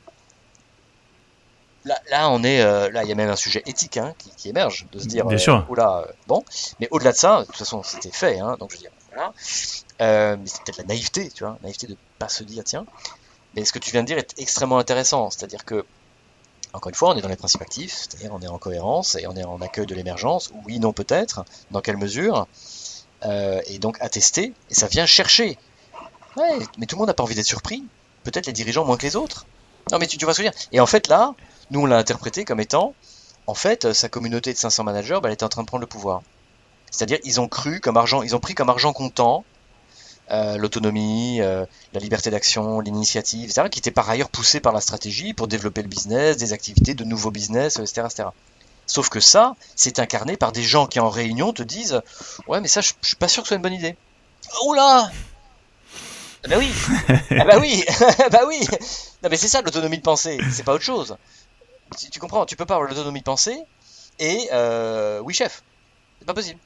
là, on est, euh, là, il y a même un sujet éthique hein, qui, émerge, de se dire, Bien sûr. Euh, oula, euh, bon, mais au-delà de ça, de toute façon, c'était fait, hein, donc je veux dire, voilà, mais c'est peut-être la naïveté, tu vois, naïveté de pas se dire, tiens, mais ce que tu viens de dire est extrêmement intéressant, c'est-à-dire que, encore une fois, on est dans les principes actifs, c'est-à-dire on est en cohérence et on est en accueil de l'émergence, oui, non, peut-être, dans quelle mesure, et donc attester, et ça vient chercher. Ouais, mais tout le monde n'a pas envie d'être surpris, peut-être les dirigeants moins que les autres. Non, mais tu, tu vois ce que je veux dire. Et en fait, là, nous, on l'a interprété comme étant, en fait, euh, sa communauté de 500 managers, bah, elle était en train de prendre le pouvoir. C'est-à-dire, ils ont cru comme argent, ils ont pris comme argent comptant euh, l'autonomie, euh, la liberté d'action, l'initiative, etc., qui était par ailleurs poussée par la stratégie pour développer le business, des activités, de nouveaux business, etc., etc. Sauf que ça, c'est incarné par des gens qui en réunion te disent Ouais, mais ça, je, suis pas sûr que ce soit une bonne idée. Oh là Ah bah oui, ah bah oui, bah oui. Non mais c'est ça l'autonomie de pensée, c'est pas autre chose. Tu, tu comprends, tu peux pas avoir l'autonomie de pensée et euh, oui chef, c'est pas possible.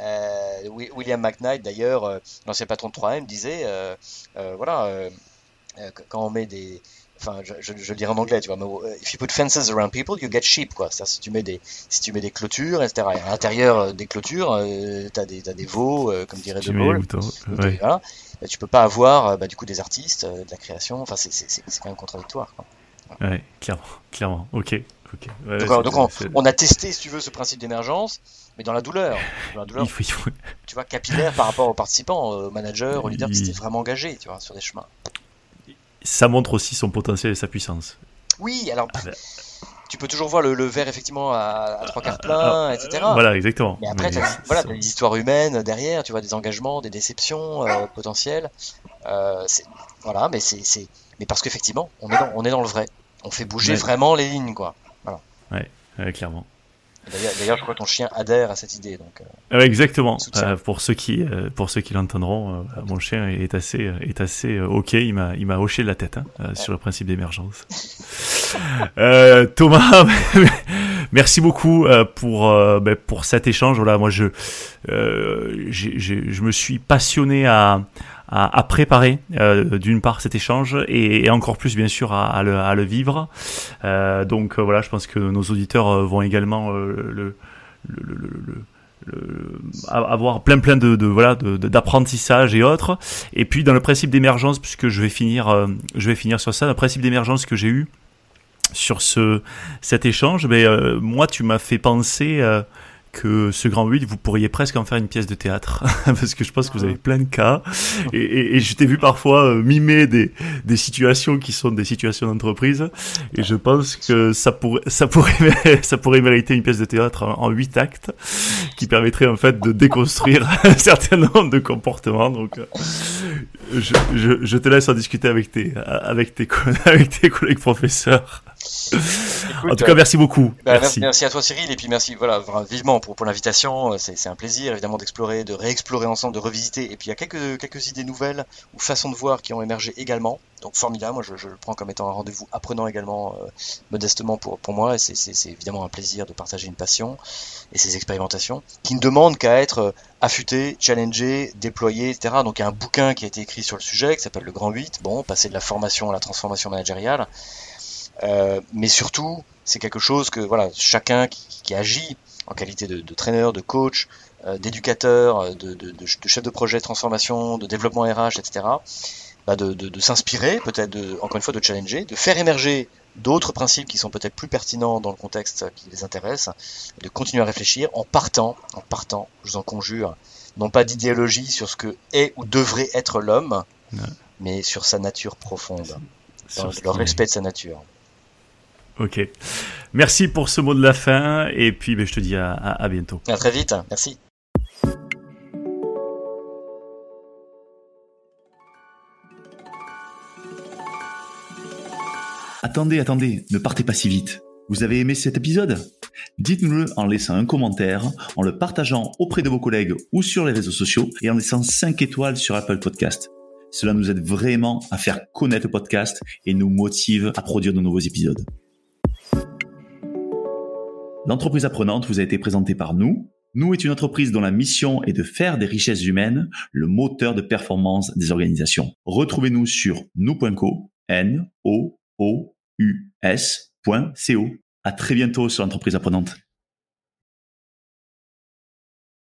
Euh, Wi- William McKnight d'ailleurs, euh, l'ancien patron de 3M disait, voilà, quand on met des, enfin je, je, je le dirais en anglais, tu vois, mais if you put fences around people, you get sheep quoi. C'est-à-dire, si tu mets des, si tu mets des clôtures, etc. Et à l'intérieur des clôtures, t'as des, t'as des veaux, comme dirait De Gaulle. Ouais. voilà. Bah, tu peux pas avoir bah, du coup des artistes, de la création. Enfin, c'est c'est- c'est- c'est quand même contradictoire. Quoi. Ouais, clairement, clairement. Ok. Ouais, Donc, on, a testé, si tu veux, ce principe d'émergence, mais dans la douleur. Dans la douleur, il faut, il faut- tu vois, capillaire par rapport aux participants, euh, aux managers, aux leaders qui Il- s'étaient vraiment engagés, tu vois, sur des chemins. Ça montre aussi son potentiel et sa puissance. Oui, alors, Ah ben. tu peux toujours voir le, le verre effectivement à, à trois quarts Ah, plein, etc. Voilà, exactement. Mais après, c'est- voilà, des histoires humaines derrière, tu vois, des engagements, des déceptions euh, potentielles. Euh, voilà, mais c'est, c'est, mais parce qu'effectivement, on est dans, on est dans le vrai. On fait bouger Ouais. vraiment les lignes, quoi. ouais, clairement. D'ailleurs, je crois que ton chien adhère à cette idée, donc. euh, Euh, exactement. Euh, pour ceux qui, euh, pour ceux qui l'entendront, mon chien est assez, est assez ok. Il m'a, il m'a hoché la tête hein, sur le principe d'émergence. Thomas, merci beaucoup euh, pour, euh, ben, pour cet échange. Voilà, moi je, euh, j'ai- j'ai- je me suis passionné à, à, préparer euh, d'une part cet échange et, et encore plus bien sûr à, à le, à le vivre. Euh, donc voilà, je pense que nos auditeurs vont également le, le, avoir plein plein de, de voilà de- de- d'apprentissage et autres et puis dans le principe d'émergence puisque je vais finir je vais finir sur ça le principe d'émergence que j'ai eu sur ce cet échange mais euh, moi tu m'as fait penser euh, que ce grand 8, vous pourriez presque en faire une pièce de théâtre, parce que je pense que vous avez plein de cas, et, et, et je t'ai vu parfois euh, mimer des, des situations qui sont des situations d'entreprise, et je pense que ça pourrait, ça pourrait, ça pourrait mériter une pièce de théâtre en, en 8 actes, qui permettrait en fait de déconstruire un certain nombre de comportements, donc euh, je, je, je te laisse en discuter avec tes, avec tes, avec tes collègues professeurs. Écoute, En tout cas, merci beaucoup. Bah, merci. à toi Cyril et puis merci voilà vivement pour, pour l'invitation. Euh, C'est un plaisir évidemment d'explorer, de réexplorer ensemble, de revisiter. Et puis il y a quelques, quelques idées nouvelles ou façons de voir qui ont émergé également. Donc formidable, moi je, je le prends comme étant un rendez-vous apprenant également euh, modestement pour, pour moi. Et c'est- évidemment un plaisir de partager une passion et ces expérimentations qui ne demandent qu'à être euh, affûtées, challengées, déployées, etc. Donc il y a un bouquin qui a été écrit sur le sujet qui s'appelle Le Grand 8. Bon, passer de la formation à la transformation managériale. Euh, mais surtout, c'est quelque chose que voilà, chacun qui, qui agit en qualité de, de traîneur, de coach, euh, d'éducateur, euh, de, de, de, de chef de projet de transformation, de développement RH, etc., bah de, de, de s'inspirer, peut-être encore une fois de challenger, de faire émerger d'autres principes qui sont peut-être plus pertinents dans le contexte qui les intéresse, de continuer à réfléchir en partant, en partant, je vous en conjure, non pas d'idéologie sur ce que est ou devrait être l'homme, Ouais. mais sur sa nature profonde, dans le respect de sa nature. Ok. Merci pour ce mot de la fin et puis ben, je te dis à, à, à bientôt. À très vite, merci. Attendez, attendez, ne partez pas si vite. Vous avez aimé cet épisode? Dites-nous-le en laissant un commentaire, en le partageant auprès de vos collègues ou sur les réseaux sociaux et en laissant 5 étoiles sur Apple Podcast. Cela nous aide vraiment à faire connaître le podcast et nous motive à produire de nouveaux épisodes. L'entreprise apprenante vous a été présentée par nous. Nous est une entreprise dont la mission est de faire des richesses humaines le moteur de performance des organisations. Retrouvez-nous sur nous.co, n o o u s.co. À très bientôt sur l'entreprise apprenante.